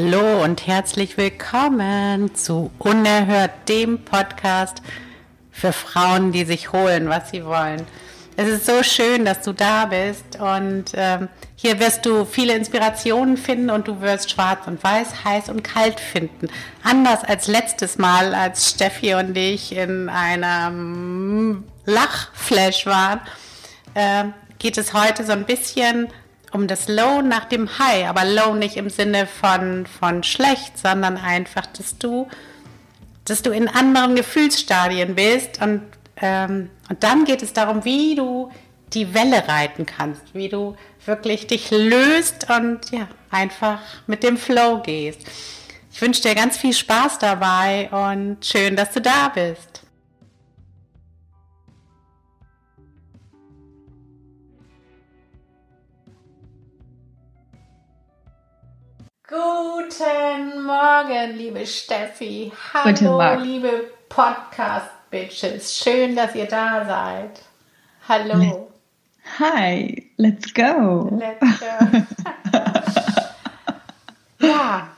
Hallo und herzlich willkommen zu Unerhört, dem Podcast für Frauen, die sich holen, was sie wollen. Es ist so schön, dass du da bist und ähm, hier wirst du viele Inspirationen finden und du wirst schwarz und weiß, heiß und kalt finden. Anders als letztes Mal, als Steffi und ich in einem Lachflash waren, äh, geht es heute so ein bisschen um das Low nach dem High, aber Low nicht im Sinne von, von schlecht, sondern einfach, dass du, dass du in anderen Gefühlsstadien bist und, ähm, und dann geht es darum, wie du die Welle reiten kannst, wie du wirklich dich löst und ja, einfach mit dem Flow gehst. Ich wünsche dir ganz viel Spaß dabei und schön, dass du da bist. Guten Morgen, liebe Steffi. Hallo, liebe Podcast-Bitches. Schön, dass ihr da seid. Hallo. Hi, let's go. Let's go. ja. ja.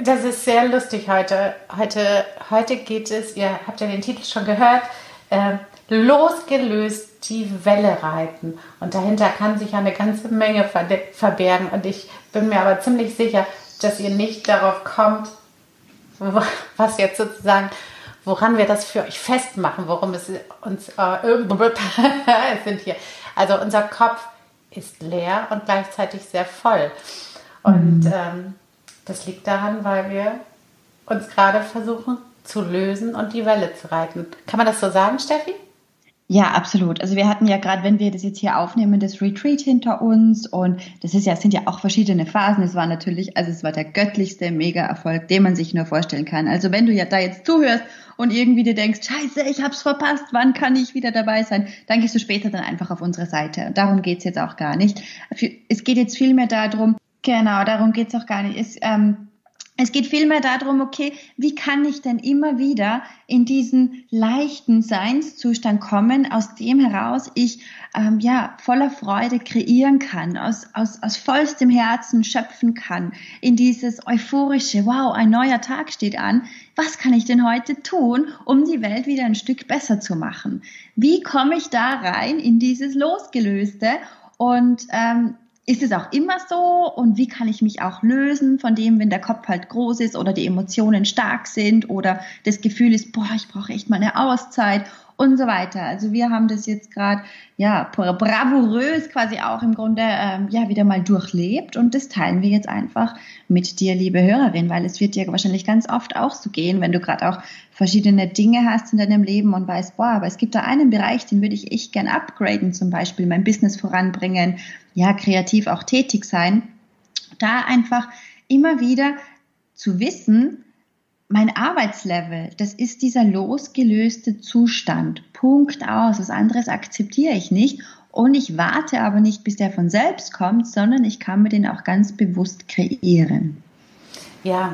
Das ist sehr lustig heute. Heute, heute geht es, ihr habt ja den Titel schon gehört, äh, losgelöst die Welle reiten. Und dahinter kann sich eine ganze Menge verbergen. Und ich bin mir aber ziemlich sicher, dass ihr nicht darauf kommt, was jetzt sozusagen, woran wir das für euch festmachen, worum es uns äh, sind hier. Also unser Kopf ist leer und gleichzeitig sehr voll. Und mhm. ähm, das liegt daran, weil wir uns gerade versuchen zu lösen und die Welle zu reiten. Kann man das so sagen, Steffi? Ja, absolut. Also wir hatten ja gerade, wenn wir das jetzt hier aufnehmen, das Retreat hinter uns und das ist ja, sind ja auch verschiedene Phasen. Es war natürlich, also es war der göttlichste Mega-Erfolg, den man sich nur vorstellen kann. Also wenn du ja da jetzt zuhörst und irgendwie dir denkst, scheiße, ich hab's verpasst, wann kann ich wieder dabei sein, dann gehst du später dann einfach auf unsere Seite. Und darum geht's jetzt auch gar nicht. Es geht jetzt viel mehr darum, genau, darum geht's auch gar nicht. Es, ähm, es geht vielmehr darum, okay, wie kann ich denn immer wieder in diesen leichten Seinszustand kommen, aus dem heraus ich ähm, ja voller Freude kreieren kann, aus, aus, aus vollstem Herzen schöpfen kann, in dieses euphorische, wow, ein neuer Tag steht an. Was kann ich denn heute tun, um die Welt wieder ein Stück besser zu machen? Wie komme ich da rein in dieses Losgelöste? Und ähm, ist es auch immer so? Und wie kann ich mich auch lösen von dem, wenn der Kopf halt groß ist oder die Emotionen stark sind oder das Gefühl ist, boah, ich brauche echt mal eine Auszeit und so weiter. Also wir haben das jetzt gerade ja bravourös quasi auch im Grunde ähm, ja wieder mal durchlebt und das teilen wir jetzt einfach mit dir, liebe Hörerin, weil es wird dir wahrscheinlich ganz oft auch so gehen, wenn du gerade auch verschiedene Dinge hast in deinem Leben und weißt, boah, aber es gibt da einen Bereich, den würde ich echt gern upgraden, zum Beispiel mein Business voranbringen, ja, kreativ auch tätig sein. Da einfach immer wieder zu wissen, mein Arbeitslevel, das ist dieser losgelöste Zustand. Punkt aus. Was anderes akzeptiere ich nicht. Und ich warte aber nicht, bis der von selbst kommt, sondern ich kann mir den auch ganz bewusst kreieren. Ja,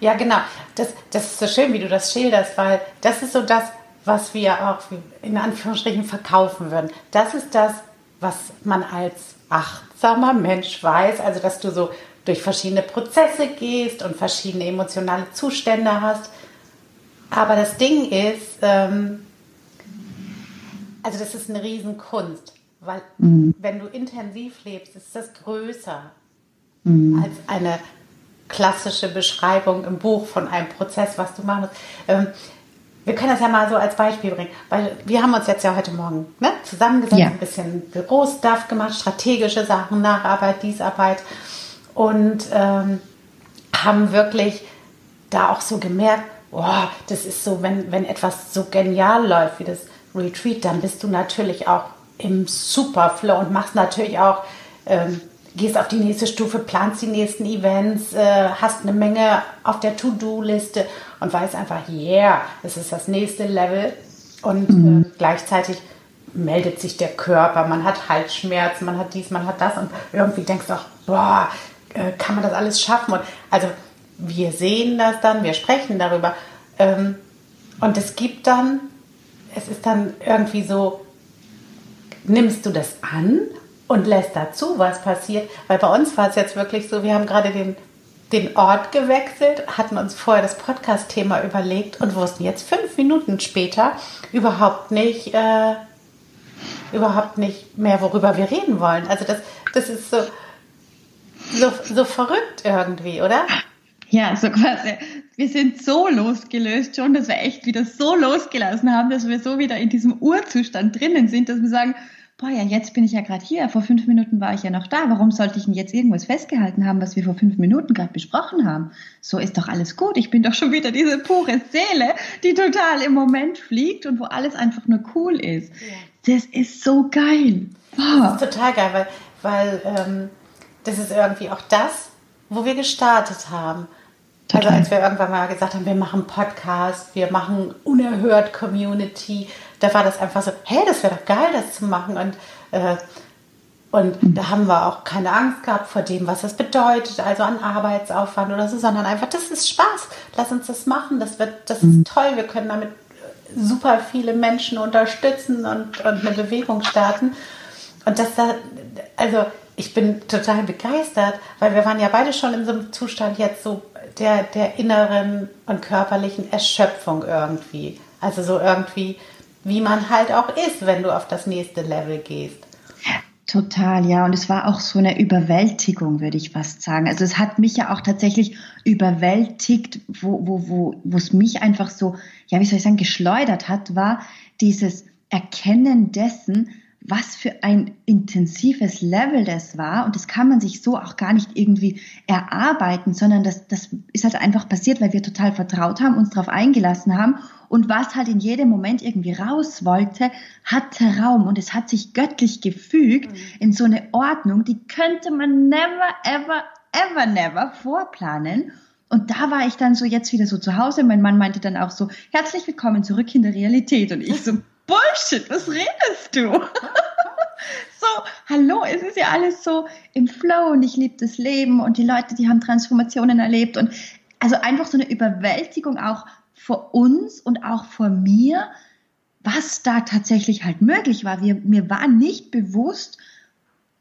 ja, genau. Das, das ist so schön, wie du das schilderst, weil das ist so das, was wir auch in Anführungsstrichen verkaufen würden. Das ist das, was man als achtsamer Mensch weiß. Also, dass du so durch verschiedene Prozesse gehst und verschiedene emotionale Zustände hast. Aber das Ding ist, ähm, also das ist eine Riesenkunst, weil mhm. wenn du intensiv lebst, ist das größer mhm. als eine klassische Beschreibung im Buch von einem Prozess, was du machen musst. Ähm, wir können das ja mal so als Beispiel bringen, weil wir haben uns jetzt ja heute Morgen ne, zusammengesetzt, ja. ein bisschen Bürostuff gemacht, strategische Sachen, Nacharbeit, Diesarbeit und ähm, haben wirklich da auch so gemerkt, boah, das ist so, wenn, wenn etwas so genial läuft wie das Retreat, dann bist du natürlich auch im Superflow und machst natürlich auch ähm, gehst auf die nächste Stufe, planst die nächsten Events, äh, hast eine Menge auf der To-Do-Liste und weißt einfach, yeah, es ist das nächste Level. Und mhm. äh, gleichzeitig meldet sich der Körper, man hat Halsschmerzen, man hat dies, man hat das und irgendwie denkst du auch, boah, äh, kann man das alles schaffen? Und also wir sehen das dann, wir sprechen darüber ähm, und es gibt dann, es ist dann irgendwie so, nimmst du das an und lässt dazu, was passiert. Weil bei uns war es jetzt wirklich so, wir haben gerade den, den Ort gewechselt, hatten uns vorher das Podcast-Thema überlegt und wussten jetzt fünf Minuten später überhaupt nicht, äh, überhaupt nicht mehr, worüber wir reden wollen. Also das, das ist so, so, so verrückt irgendwie, oder? Ja, so quasi. Wir sind so losgelöst schon, dass wir echt wieder so losgelassen haben, dass wir so wieder in diesem Urzustand drinnen sind, dass wir sagen, boah, ja, jetzt bin ich ja gerade hier, vor fünf Minuten war ich ja noch da, warum sollte ich denn jetzt irgendwas festgehalten haben, was wir vor fünf Minuten gerade besprochen haben? So ist doch alles gut, ich bin doch schon wieder diese pure Seele, die total im Moment fliegt und wo alles einfach nur cool ist. Ja. Das ist so geil. Boah. Das ist total geil, weil, weil ähm, das ist irgendwie auch das, wo wir gestartet haben. Total. Also als wir irgendwann mal gesagt haben, wir machen Podcast, wir machen unerhört Community, da war das einfach so, hey, das wäre doch geil, das zu machen. Und, äh, und mhm. da haben wir auch keine Angst gehabt vor dem, was das bedeutet, also an Arbeitsaufwand oder so, sondern einfach, das ist Spaß, lass uns das machen, das wird, das mhm. ist toll, wir können damit super viele Menschen unterstützen und, und eine Bewegung starten. Und das da, also ich bin total begeistert, weil wir waren ja beide schon in so einem Zustand jetzt so der, der inneren und körperlichen Erschöpfung irgendwie. Also so irgendwie, wie man halt auch ist, wenn du auf das nächste Level gehst. Total, ja. Und es war auch so eine Überwältigung, würde ich fast sagen. Also es hat mich ja auch tatsächlich überwältigt, wo, wo, wo, wo es mich einfach so, ja, wie soll ich sagen, geschleudert hat, war dieses Erkennen dessen, was für ein intensives Level das war. Und das kann man sich so auch gar nicht irgendwie erarbeiten, sondern das, das ist halt einfach passiert, weil wir total vertraut haben, uns darauf eingelassen haben. Und was halt in jedem Moment irgendwie raus wollte, hatte Raum und es hat sich göttlich gefügt mhm. in so eine Ordnung, die könnte man never, ever, ever, never vorplanen. Und da war ich dann so jetzt wieder so zu Hause. Mein Mann meinte dann auch so, herzlich willkommen zurück in der Realität. Und ich so, Bullshit, was redest du? so, hallo, es ist ja alles so im Flow und ich liebe das Leben und die Leute, die haben Transformationen erlebt und also einfach so eine Überwältigung auch vor uns und auch vor mir, was da tatsächlich halt möglich war. Wir, mir war nicht bewusst,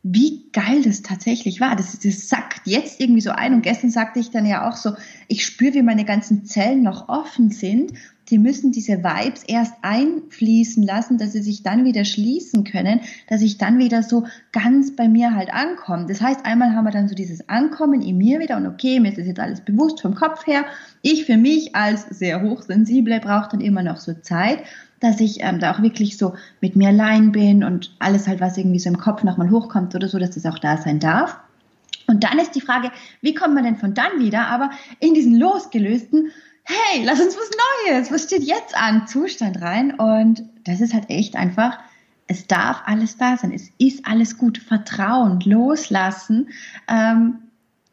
wie geil das tatsächlich war. Das, das sackt jetzt irgendwie so ein. Und gestern sagte ich dann ja auch so, ich spüre, wie meine ganzen Zellen noch offen sind die müssen diese Vibes erst einfließen lassen, dass sie sich dann wieder schließen können, dass ich dann wieder so ganz bei mir halt ankomme. Das heißt, einmal haben wir dann so dieses Ankommen in mir wieder und okay, mir ist das jetzt alles bewusst vom Kopf her. Ich für mich als sehr hochsensible brauche dann immer noch so Zeit, dass ich ähm, da auch wirklich so mit mir allein bin und alles halt, was irgendwie so im Kopf nochmal hochkommt oder so, dass das auch da sein darf. Und dann ist die Frage, wie kommt man denn von dann wieder, aber in diesen losgelösten hey, lass uns was Neues, was steht jetzt an, Zustand rein. Und das ist halt echt einfach, es darf alles da sein, es ist alles gut, Vertrauen, loslassen, ähm,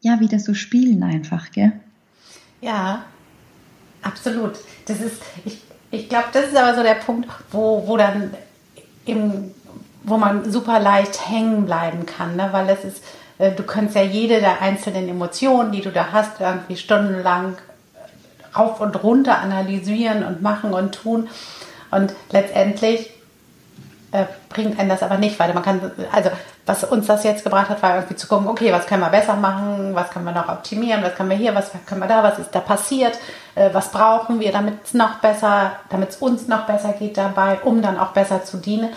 ja, wieder so spielen einfach, gell? Ja, absolut. Das ist, ich, ich glaube, das ist aber so der Punkt, wo, wo dann im, wo man super leicht hängen bleiben kann, ne? weil es ist, äh, du kannst ja jede der einzelnen Emotionen, die du da hast, irgendwie stundenlang rauf und runter analysieren und machen und tun. Und letztendlich äh, bringt einen das aber nicht weiter. Man kann, also was uns das jetzt gebracht hat, war irgendwie zu gucken, okay, was können wir besser machen, was können wir noch optimieren, was können wir hier, was können wir da, was ist da passiert, äh, was brauchen wir, damit es noch besser, damit es uns noch besser geht dabei, um dann auch besser zu dienen.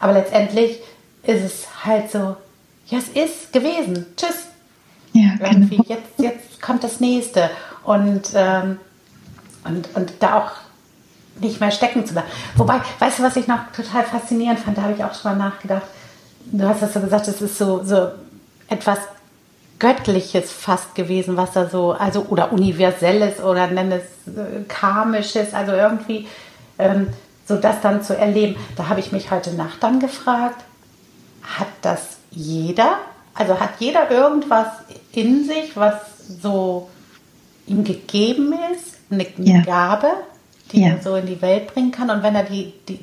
Aber letztendlich ist es halt so, ja, es ist gewesen. Tschüss. Ja, irgendwie. Genau. Jetzt, jetzt kommt das nächste. Und ähm, und, und da auch nicht mehr stecken zu bleiben. Wobei, weißt du, was ich noch total faszinierend fand, da habe ich auch schon mal nachgedacht. Du hast das so gesagt, es ist so, so etwas Göttliches fast gewesen, was da so, also oder Universelles oder nenn es äh, Karmisches, also irgendwie ähm, so das dann zu erleben. Da habe ich mich heute Nacht dann gefragt, hat das jeder? Also hat jeder irgendwas in sich, was so ihm gegeben ist? Eine, ja. Gabe, die ja. er so in die Welt bringen kann. Und wenn er die, die,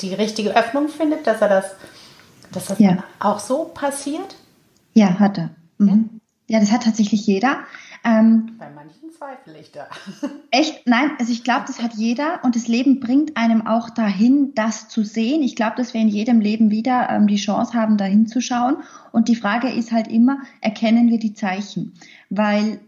die richtige Öffnung findet, dass er das, dass das ja. auch so passiert? Ja, hat er. Mhm. Ja? das hat tatsächlich jeder. Ähm, Bei manchen zweifle ich da. Echt? Nein, also ich glaube, das hat jeder und das Leben bringt einem auch dahin, das zu sehen. Ich glaube, dass wir in jedem Leben wieder ähm, die Chance haben, da hinzuschauen. Und die Frage ist halt immer, erkennen wir die Zeichen? Weil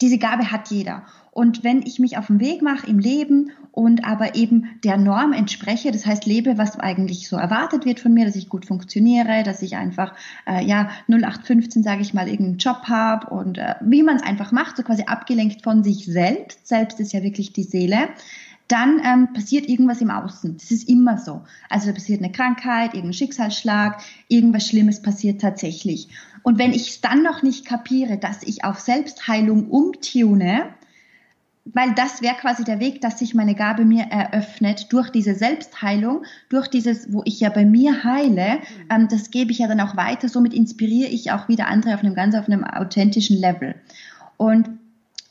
diese Gabe hat jeder. Und wenn ich mich auf den Weg mache im Leben und aber eben der Norm entspreche, das heißt lebe, was eigentlich so erwartet wird von mir, dass ich gut funktioniere, dass ich einfach äh, ja 0815 sage ich mal irgendeinen Job habe und äh, wie man es einfach macht, so quasi abgelenkt von sich selbst. Selbst ist ja wirklich die Seele dann ähm, passiert irgendwas im Außen. Das ist immer so. Also da passiert eine Krankheit, irgendein Schicksalsschlag, irgendwas Schlimmes passiert tatsächlich. Und wenn ich dann noch nicht kapiere, dass ich auf Selbstheilung umtune, weil das wäre quasi der Weg, dass sich meine Gabe mir eröffnet durch diese Selbstheilung, durch dieses, wo ich ja bei mir heile, mhm. ähm, das gebe ich ja dann auch weiter. Somit inspiriere ich auch wieder andere auf einem ganz auf einem authentischen Level. Und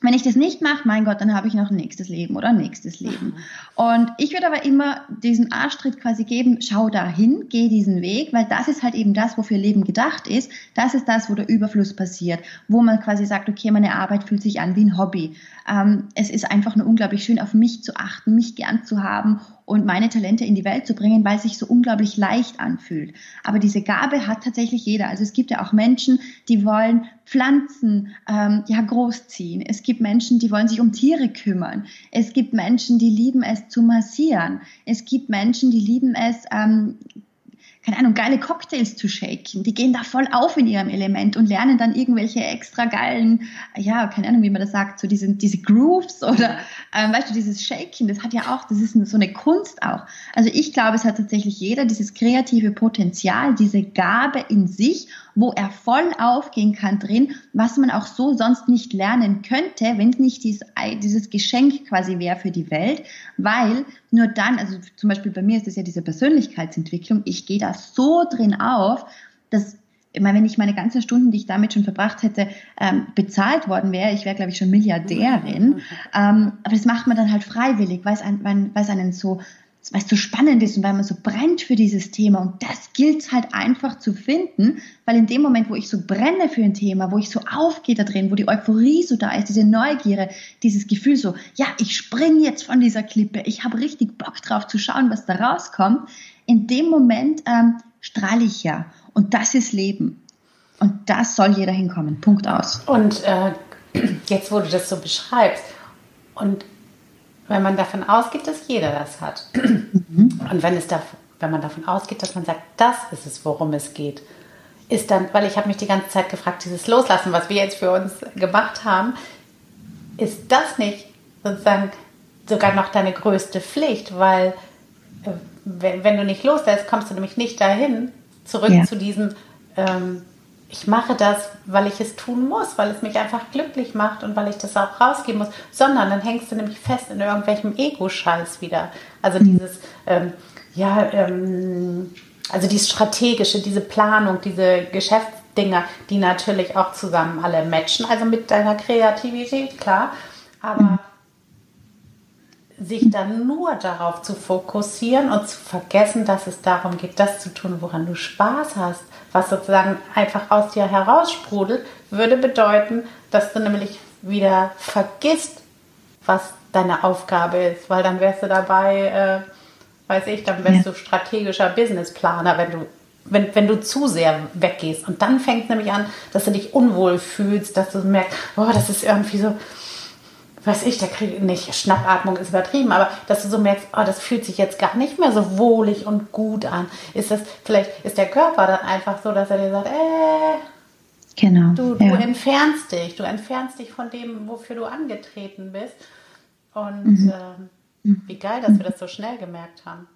wenn ich das nicht mache, mein Gott, dann habe ich noch ein nächstes Leben oder ein nächstes Leben. Und ich würde aber immer diesen Arschtritt quasi geben, schau dahin, geh diesen Weg, weil das ist halt eben das, wofür Leben gedacht ist. Das ist das, wo der Überfluss passiert, wo man quasi sagt, okay, meine Arbeit fühlt sich an wie ein Hobby. Ähm, es ist einfach nur unglaublich schön, auf mich zu achten, mich gern zu haben und meine Talente in die Welt zu bringen, weil es sich so unglaublich leicht anfühlt. Aber diese Gabe hat tatsächlich jeder. Also es gibt ja auch Menschen, die wollen Pflanzen ähm, ja großziehen. Es gibt Menschen, die wollen sich um Tiere kümmern. Es gibt Menschen, die lieben es zu massieren. Es gibt Menschen, die lieben es ähm, keine Ahnung, geile Cocktails zu shaken. Die gehen da voll auf in ihrem Element und lernen dann irgendwelche extra geilen, ja, keine Ahnung, wie man das sagt, so diese, diese Grooves oder, ähm, weißt du, dieses Shaken, das hat ja auch, das ist so eine Kunst auch. Also ich glaube, es hat tatsächlich jeder dieses kreative Potenzial, diese Gabe in sich wo er voll aufgehen kann drin, was man auch so sonst nicht lernen könnte, wenn es nicht dieses, dieses Geschenk quasi wäre für die Welt, weil nur dann, also zum Beispiel bei mir ist es ja diese Persönlichkeitsentwicklung, ich gehe da so drin auf, dass ich meine, wenn ich meine ganzen Stunden, die ich damit schon verbracht hätte, ähm, bezahlt worden wäre, ich wäre, glaube ich, schon Milliardärin. Ähm, aber das macht man dann halt freiwillig, weil es, ein, weil es einen so weil es so spannend ist und weil man so brennt für dieses Thema. Und das gilt es halt einfach zu finden, weil in dem Moment, wo ich so brenne für ein Thema, wo ich so aufgehe da drin, wo die Euphorie so da ist, diese Neugierde, dieses Gefühl so, ja, ich springe jetzt von dieser Klippe, ich habe richtig Bock drauf zu schauen, was da rauskommt, in dem Moment ähm, strahle ich ja. Und das ist Leben. Und das soll jeder hinkommen. Punkt aus. Und äh, jetzt, wo du das so beschreibst, und wenn man davon ausgeht, dass jeder das hat. Mhm. Und wenn, es da, wenn man davon ausgeht, dass man sagt, das ist es, worum es geht, ist dann, weil ich habe mich die ganze Zeit gefragt, dieses Loslassen, was wir jetzt für uns gemacht haben, ist das nicht sozusagen sogar noch deine größte Pflicht, weil äh, wenn, wenn du nicht loslässt, kommst du nämlich nicht dahin, zurück ja. zu diesem ähm, ich mache das, weil ich es tun muss, weil es mich einfach glücklich macht und weil ich das auch rausgeben muss, sondern dann hängst du nämlich fest in irgendwelchem Ego-Scheiß wieder. Also mhm. dieses, ähm, ja, ähm, also dieses strategische, diese Planung, diese Geschäftsdinger, die natürlich auch zusammen alle matchen, also mit deiner Kreativität, klar, aber mhm sich dann nur darauf zu fokussieren und zu vergessen, dass es darum geht, das zu tun, woran du Spaß hast, was sozusagen einfach aus dir heraussprudelt, würde bedeuten, dass du nämlich wieder vergisst, was deine Aufgabe ist, weil dann wärst du dabei, äh, weiß ich, dann wärst ja. du strategischer Businessplaner, wenn du wenn, wenn du zu sehr weggehst. Und dann fängt es nämlich an, dass du dich unwohl fühlst, dass du merkst, oh, das ist irgendwie so, weiß ich, da kriege ich nicht, Schnappatmung ist übertrieben, aber dass du so merkst, oh, das fühlt sich jetzt gar nicht mehr so wohlig und gut an. Ist das, vielleicht ist der Körper dann einfach so, dass er dir sagt, äh, genau, du, du ja. entfernst dich, du entfernst dich von dem, wofür du angetreten bist. Und mhm. äh, wie geil, dass wir das so schnell gemerkt haben.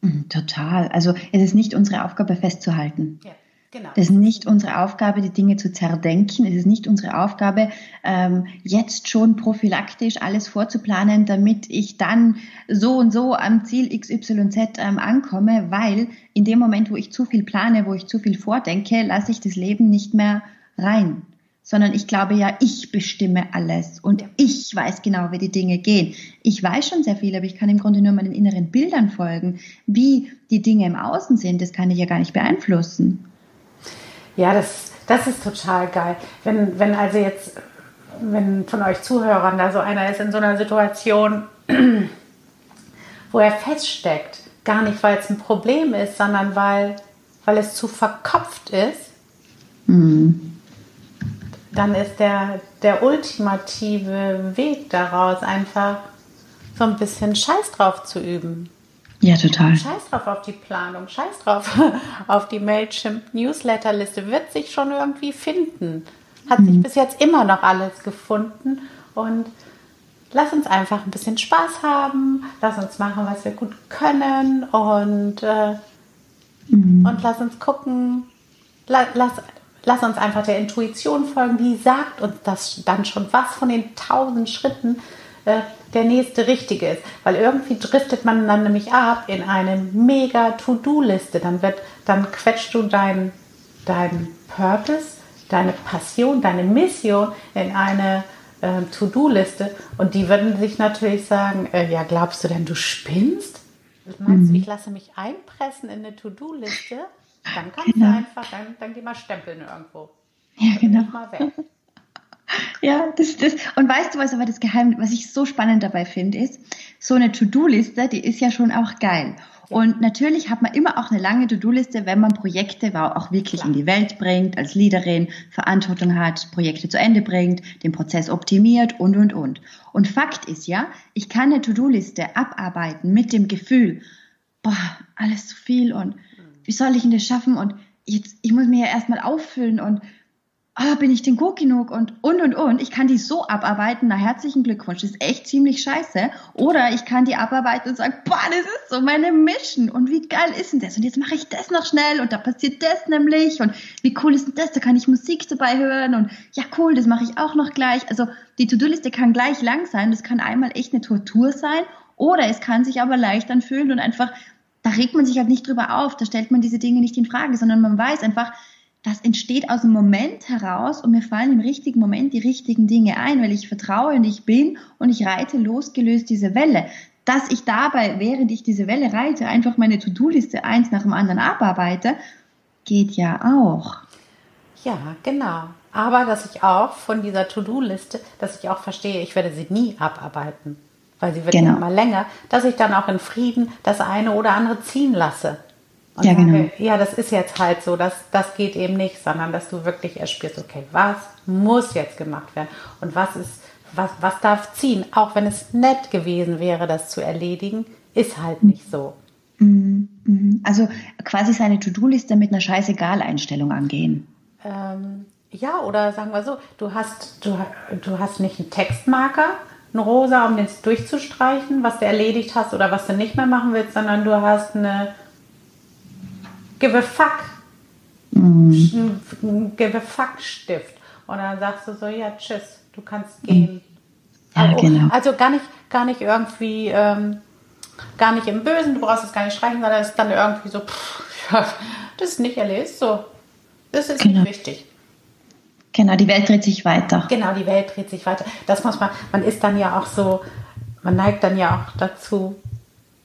Mhm, total. Also es ist nicht unsere Aufgabe festzuhalten. Ja. Genau. Das ist nicht unsere Aufgabe, die Dinge zu zerdenken. Es ist nicht unsere Aufgabe, ähm, jetzt schon prophylaktisch alles vorzuplanen, damit ich dann so und so am Ziel XYZ ähm, ankomme, weil in dem Moment, wo ich zu viel plane, wo ich zu viel vordenke, lasse ich das Leben nicht mehr rein. Sondern ich glaube ja, ich bestimme alles und ich weiß genau, wie die Dinge gehen. Ich weiß schon sehr viel, aber ich kann im Grunde nur meinen inneren Bildern folgen. Wie die Dinge im Außen sind, das kann ich ja gar nicht beeinflussen. Ja, das, das ist total geil. Wenn, wenn also jetzt wenn von euch Zuhörern da so einer ist in so einer Situation, wo er feststeckt, gar nicht, weil es ein Problem ist, sondern weil, weil es zu verkopft ist, mhm. dann ist der, der ultimative Weg daraus einfach so ein bisschen Scheiß drauf zu üben. Ja, total. Scheiß drauf auf die Planung, scheiß drauf auf die Mailchimp Newsletterliste, wird sich schon irgendwie finden. Hat mhm. sich bis jetzt immer noch alles gefunden und lass uns einfach ein bisschen Spaß haben, lass uns machen, was wir gut können und, äh, mhm. und lass uns gucken, la, lass, lass uns einfach der Intuition folgen, die sagt uns das dann schon, was von den tausend Schritten äh, der nächste richtige ist. Weil irgendwie driftet man dann nämlich ab in eine mega To-Do-Liste. Dann wird, dann quetscht du deinen dein Purpose, deine Passion, deine Mission in eine äh, To-Do-Liste. Und die würden sich natürlich sagen, äh, ja, glaubst du denn, du spinnst? Meinst mhm. du, ich lasse mich einpressen in eine To-Do-Liste? Dann kannst genau. du einfach, dann, dann geh mal stempeln irgendwo. Ja, genau. Mal weg. Ja, das, das. Und weißt du, was aber das Geheimnis, was ich so spannend dabei finde, ist, so eine To-Do-Liste, die ist ja schon auch geil. Und natürlich hat man immer auch eine lange To-Do-Liste, wenn man Projekte auch wirklich in die Welt bringt, als Leaderin Verantwortung hat, Projekte zu Ende bringt, den Prozess optimiert und, und, und. Und Fakt ist ja, ich kann eine To-Do-Liste abarbeiten mit dem Gefühl, boah, alles zu viel und wie soll ich denn das schaffen und jetzt, ich muss mir ja erstmal auffüllen und ah, bin ich denn gut genug und, und, und, und. Ich kann die so abarbeiten, na herzlichen Glückwunsch, das ist echt ziemlich scheiße. Oder ich kann die abarbeiten und sagen, boah, das ist so meine Mission und wie geil ist denn das? Und jetzt mache ich das noch schnell und da passiert das nämlich und wie cool ist denn das? Da kann ich Musik dabei hören und ja, cool, das mache ich auch noch gleich. Also die To-Do-Liste kann gleich lang sein, das kann einmal echt eine Tortur sein oder es kann sich aber leicht anfühlen und einfach, da regt man sich halt nicht drüber auf, da stellt man diese Dinge nicht in Frage, sondern man weiß einfach, das entsteht aus dem Moment heraus und mir fallen im richtigen Moment die richtigen Dinge ein, weil ich vertraue und ich bin und ich reite losgelöst diese Welle. Dass ich dabei, während ich diese Welle reite, einfach meine To-Do-Liste eins nach dem anderen abarbeite, geht ja auch. Ja, genau. Aber dass ich auch von dieser To-Do-Liste, dass ich auch verstehe, ich werde sie nie abarbeiten, weil sie wird genau. immer länger, dass ich dann auch in Frieden das eine oder andere ziehen lasse. Und ja, genau. Sage, ja, das ist jetzt halt so, das, das geht eben nicht, sondern dass du wirklich erspürst, okay, was muss jetzt gemacht werden und was ist, was, was darf ziehen, auch wenn es nett gewesen wäre, das zu erledigen, ist halt nicht so. Mhm, mhm. Also quasi seine To-Do-Liste mit einer Scheißegal-Einstellung angehen. Ähm, ja, oder sagen wir so, du hast, du, du hast nicht einen Textmarker, einen rosa, um den durchzustreichen, was du erledigt hast oder was du nicht mehr machen willst, sondern du hast eine give a fuck, mhm. give a fuck Stift. Und dann sagst du so, ja, tschüss, du kannst gehen. Ja, also, genau. also gar nicht, gar nicht irgendwie, ähm, gar nicht im Bösen, du brauchst es gar nicht streichen, sondern es ist dann irgendwie so, pff, ja, das ist nicht erledigt, so. Das ist genau. nicht wichtig. Genau, die Welt dreht sich weiter. Genau, die Welt dreht sich weiter. Das muss man, man ist dann ja auch so, man neigt dann ja auch dazu,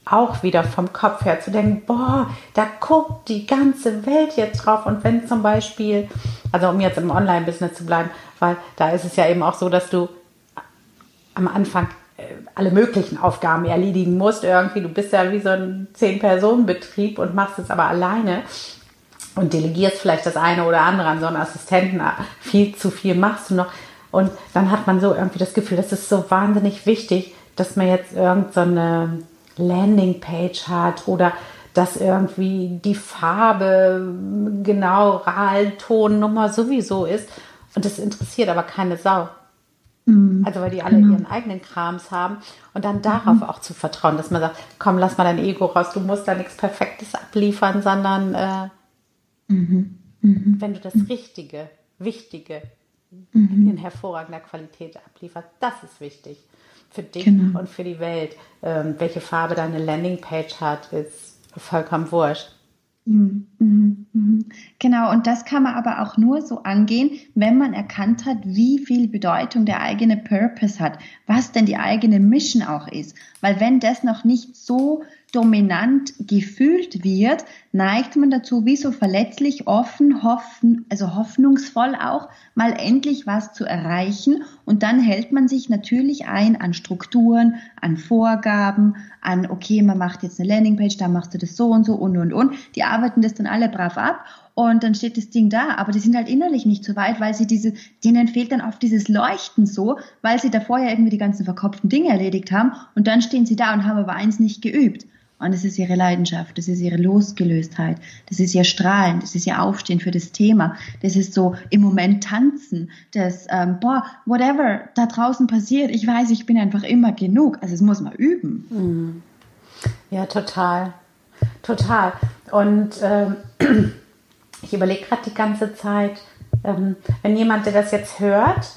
auch wieder vom Kopf her zu denken, boah, da guckt die ganze Welt jetzt drauf. Und wenn zum Beispiel, also um jetzt im Online-Business zu bleiben, weil da ist es ja eben auch so, dass du am Anfang äh, alle möglichen Aufgaben erledigen musst. Irgendwie, du bist ja wie so ein Zehn-Personen-Betrieb und machst es aber alleine und delegierst vielleicht das eine oder andere an so einen Assistenten. Viel zu viel machst du noch. Und dann hat man so irgendwie das Gefühl, das ist so wahnsinnig wichtig, dass man jetzt irgendeine so Landingpage hat oder dass irgendwie die Farbe genau RAL-Ton Nummer sowieso ist. Und das interessiert aber keine Sau. Mhm. Also weil die alle genau. ihren eigenen Krams haben und dann darauf mhm. auch zu vertrauen, dass man sagt, komm, lass mal dein Ego raus, du musst da nichts Perfektes abliefern, sondern äh, mhm. mhm. wenn du das Richtige, Wichtige mhm. in hervorragender Qualität ablieferst, das ist wichtig für dich genau. und für die Welt. Ähm, welche Farbe deine Landingpage hat, ist vollkommen wurscht. Mhm, mhm, mhm. Genau, und das kann man aber auch nur so angehen, wenn man erkannt hat, wie viel Bedeutung der eigene Purpose hat, was denn die eigene Mission auch ist. Weil wenn das noch nicht so dominant gefühlt wird, neigt man dazu, wie so verletzlich, offen, hoffen, also hoffnungsvoll auch, mal endlich was zu erreichen. Und dann hält man sich natürlich ein an Strukturen, an Vorgaben, an, okay, man macht jetzt eine Landingpage, da machst du das so und so und und und. Die arbeiten das dann alle brav ab und dann steht das Ding da, aber die sind halt innerlich nicht so weit, weil sie diese, denen fehlt dann oft dieses Leuchten so, weil sie davor ja irgendwie die ganzen verkopften Dinge erledigt haben und dann stehen sie da und haben aber eins nicht geübt. Und das ist ihre Leidenschaft, das ist ihre Losgelöstheit, das ist ihr Strahlen, das ist ihr Aufstehen für das Thema, das ist so im Moment tanzen, das, ähm, boah, whatever da draußen passiert, ich weiß, ich bin einfach immer genug. Also es muss man üben. Mhm. Ja, total. Total. Und ähm, ich überlege gerade die ganze Zeit, ähm, wenn jemand, der das jetzt hört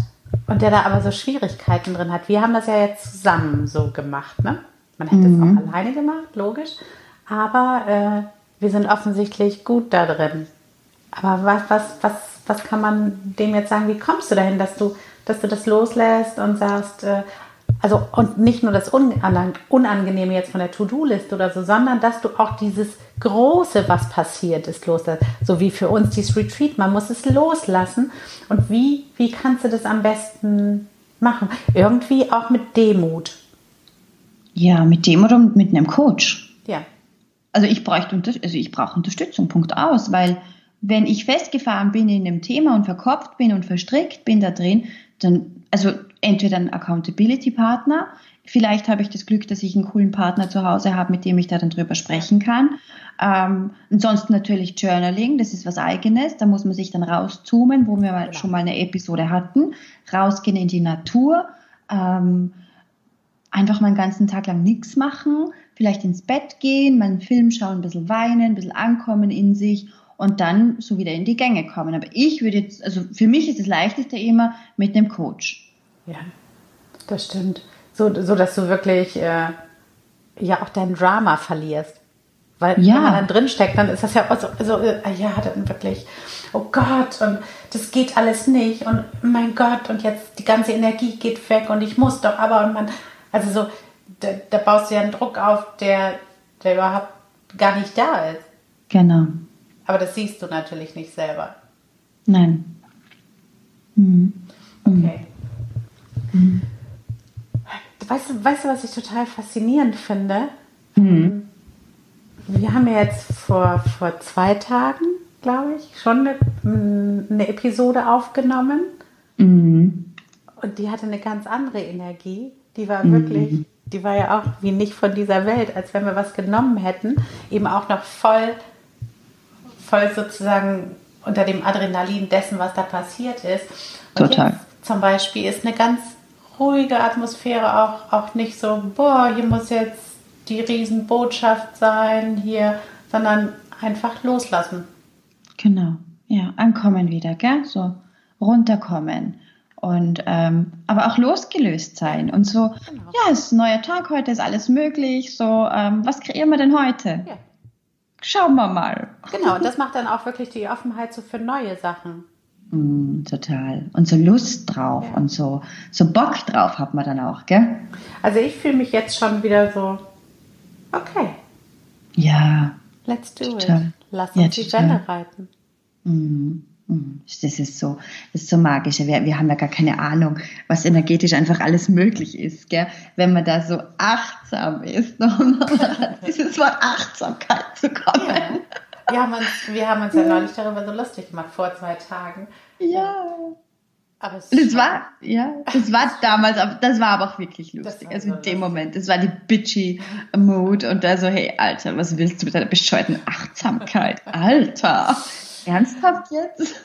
und der da aber so Schwierigkeiten drin hat, wir haben das ja jetzt zusammen so gemacht, ne? Man hätte mhm. es auch alleine gemacht, logisch. Aber äh, wir sind offensichtlich gut da drin. Aber was, was, was, was kann man dem jetzt sagen? Wie kommst du dahin, dass du, dass du das loslässt und sagst, äh, also und nicht nur das Unangenehme jetzt von der To-Do-Liste oder so, sondern dass du auch dieses Große, was passiert ist, loslässt. So wie für uns dieses Retreat, man muss es loslassen. Und wie, wie kannst du das am besten machen? Irgendwie auch mit Demut. Ja, mit dem oder mit einem Coach. Ja. Also ich bräuchte also ich brauche Unterstützung, Punkt aus, weil wenn ich festgefahren bin in dem Thema und verkopft bin und verstrickt bin da drin, dann, also entweder ein Accountability-Partner, vielleicht habe ich das Glück, dass ich einen coolen Partner zu Hause habe, mit dem ich da dann drüber sprechen kann. Ähm, ansonsten natürlich Journaling, das ist was eigenes, da muss man sich dann rauszoomen, wo wir genau. schon mal eine Episode hatten, rausgehen in die Natur, ähm, einfach mal einen ganzen Tag lang nichts machen, vielleicht ins Bett gehen, mal einen Film schauen, ein bisschen weinen, ein bisschen ankommen in sich und dann so wieder in die Gänge kommen. Aber ich würde jetzt, also für mich ist das Leichteste immer mit einem Coach. Ja, das stimmt. So, so dass du wirklich äh, ja auch dein Drama verlierst. Weil ja. wenn man dann drinsteckt, dann ist das ja auch so, so äh, ja, dann wirklich, oh Gott, und das geht alles nicht und mein Gott, und jetzt die ganze Energie geht weg und ich muss doch aber und man also so, da, da baust du ja einen Druck auf, der, der überhaupt gar nicht da ist. Genau. Aber das siehst du natürlich nicht selber. Nein. Mhm. Okay. Mhm. Weißt, du, weißt du, was ich total faszinierend finde? Mhm. Wir haben ja jetzt vor, vor zwei Tagen, glaube ich, schon eine, eine Episode aufgenommen. Mhm. Und die hatte eine ganz andere Energie. Die war wirklich, mhm. die war ja auch wie nicht von dieser Welt, als wenn wir was genommen hätten, eben auch noch voll, voll sozusagen unter dem Adrenalin dessen, was da passiert ist. Und Total. Zum Beispiel ist eine ganz ruhige Atmosphäre auch, auch nicht so, boah, hier muss jetzt die Riesenbotschaft sein, hier, sondern einfach loslassen. Genau, ja, ankommen wieder, gell? So runterkommen und ähm, aber auch losgelöst sein und so, genau. ja, es ist ein neuer Tag, heute ist alles möglich, so, ähm, was kreieren wir denn heute? Ja. Schauen wir mal. Genau, und das macht dann auch wirklich die Offenheit so für neue Sachen. Mm, total. Und so Lust drauf ja. und so, so Bock drauf hat man dann auch, gell? Also ich fühle mich jetzt schon wieder so, okay. Ja. Let's do total. it. Lass uns ja, die Welle reiten. Mm. Hm, das ist so, das ist so magisch. Wir, wir haben ja gar keine Ahnung, was energetisch einfach alles möglich ist, gell? wenn man da so achtsam ist, um dieses Wort Achtsamkeit zu kommen. Ja. Wir, haben uns, wir haben uns ja neulich darüber so lustig gemacht, vor zwei Tagen. Ja. Aber das war, ja, das war damals, das war aber auch wirklich lustig. Also in dem Moment, das war die bitchy Mood und da so, hey, Alter, was willst du mit deiner bescheuerten Achtsamkeit? Alter. Ernsthaft jetzt?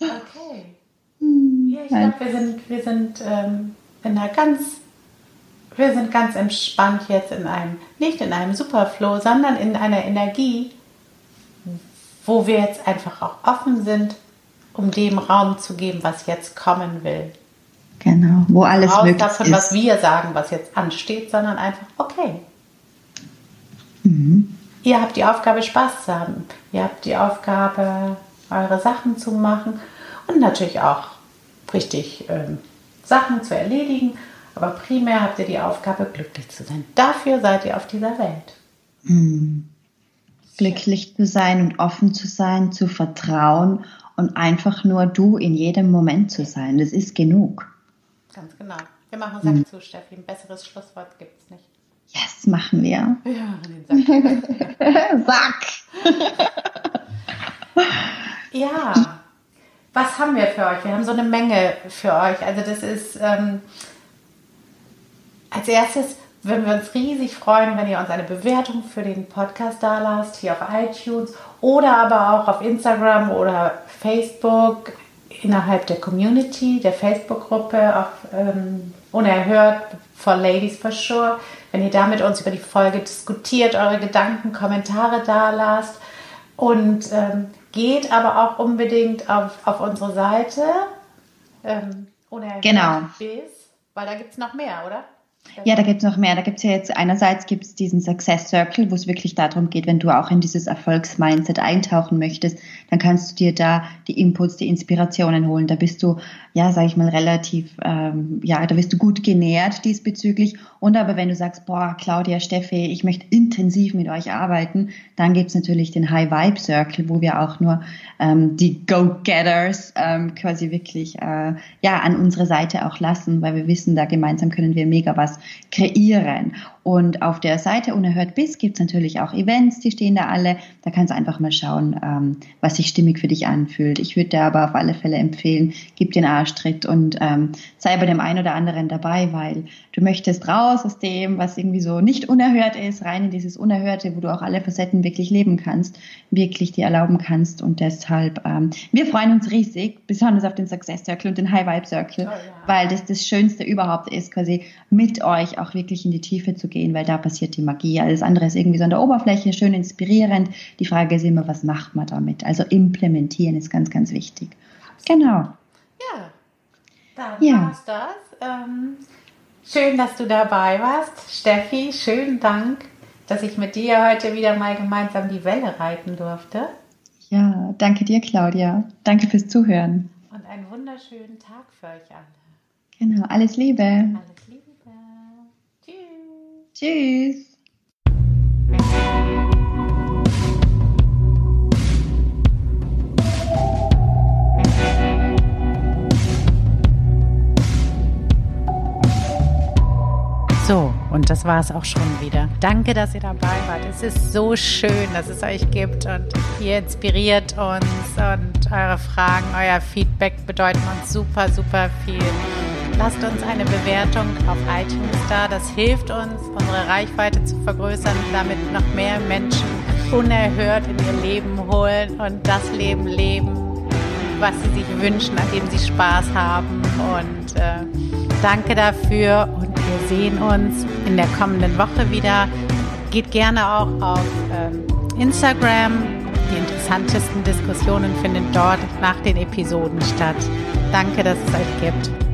okay. Ja, ich glaube, wir sind, wir sind ähm, in einer ganz, wir sind ganz entspannt jetzt in einem, nicht in einem Superflow, sondern in einer Energie, wo wir jetzt einfach auch offen sind, um dem Raum zu geben, was jetzt kommen will. Genau, wo alles Raus möglich davon, ist. was wir sagen, was jetzt ansteht, sondern einfach, okay. Mhm. Ihr habt die Aufgabe, Spaß zu haben. Ihr habt die Aufgabe, eure Sachen zu machen und natürlich auch richtig ähm, Sachen zu erledigen. Aber primär habt ihr die Aufgabe, glücklich zu sein. Dafür seid ihr auf dieser Welt. Mhm. Glücklich zu sein und offen zu sein, zu vertrauen und einfach nur du in jedem Moment zu sein. Das ist genug. Ganz genau. Wir machen Sack mhm. zu, Steffi. Ein besseres Schlusswort gibt es nicht. Yes, machen wir. Ja, den Sack. Sack. ja. Was haben wir für euch? Wir haben so eine Menge für euch. Also das ist ähm, als erstes würden wir uns riesig freuen, wenn ihr uns eine Bewertung für den Podcast da lasst, hier auf iTunes oder aber auch auf Instagram oder Facebook innerhalb der Community, der Facebook-Gruppe, auch ähm, unerhört for Ladies for Sure. Wenn ihr da mit uns über die Folge diskutiert, eure Gedanken, Kommentare da lasst und ähm, geht aber auch unbedingt auf, auf unsere Seite. Ähm, unerhört genau. bis, weil da gibt es noch mehr, oder? Ja, da gibt es noch mehr. Da gibt es ja jetzt einerseits gibt es diesen Success Circle, wo es wirklich darum geht, wenn du auch in dieses Erfolgsmindset eintauchen möchtest, dann kannst du dir da die Inputs, die Inspirationen holen. Da bist du, ja, sage ich mal, relativ, ähm, ja, da wirst du gut genährt diesbezüglich. Und aber wenn du sagst, boah, Claudia, Steffi, ich möchte intensiv mit euch arbeiten, dann gibt es natürlich den High Vibe Circle, wo wir auch nur ähm, die Go-Getters ähm, quasi wirklich äh, ja an unsere Seite auch lassen, weil wir wissen, da gemeinsam können wir mega was kreieren. Und auf der Seite Unerhört bis gibt es natürlich auch Events, die stehen da alle. Da kannst du einfach mal schauen, ähm, was sich stimmig für dich anfühlt. Ich würde dir aber auf alle Fälle empfehlen, gib den Arschtritt und ähm, sei bei dem einen oder anderen dabei, weil du möchtest raus aus dem, was irgendwie so nicht unerhört ist, rein in dieses Unerhörte, wo du auch alle Facetten wirklich leben kannst, wirklich dir erlauben kannst. Und deshalb, ähm, wir freuen uns riesig, besonders auf den Success Circle und den High Vibe Circle, oh, ja. weil das das Schönste überhaupt ist, quasi mit euch auch wirklich in die Tiefe zu gehen, weil da passiert die Magie. Alles andere ist irgendwie so an der Oberfläche, schön inspirierend. Die Frage ist immer, was macht man damit? Also implementieren ist ganz, ganz wichtig. Genau. Ja, dann ja. war's das. Ähm, schön, dass du dabei warst. Steffi, schönen Dank, dass ich mit dir heute wieder mal gemeinsam die Welle reiten durfte. Ja, danke dir, Claudia. Danke fürs Zuhören. Und einen wunderschönen Tag für euch alle. Genau, alles Liebe. Alles Liebe. Tschüss. So, und das war es auch schon wieder. Danke, dass ihr dabei wart. Es ist so schön, dass es euch gibt und ihr inspiriert uns und eure Fragen, euer Feedback bedeuten uns super, super viel. Lasst uns eine Bewertung auf iTunes da. Das hilft uns, unsere Reichweite zu vergrößern, damit noch mehr Menschen unerhört in ihr Leben holen und das Leben leben, was sie sich wünschen, an dem sie Spaß haben. Und äh, danke dafür und wir sehen uns in der kommenden Woche wieder. Geht gerne auch auf äh, Instagram. Die interessantesten Diskussionen finden dort nach den Episoden statt. Danke, dass es euch gibt.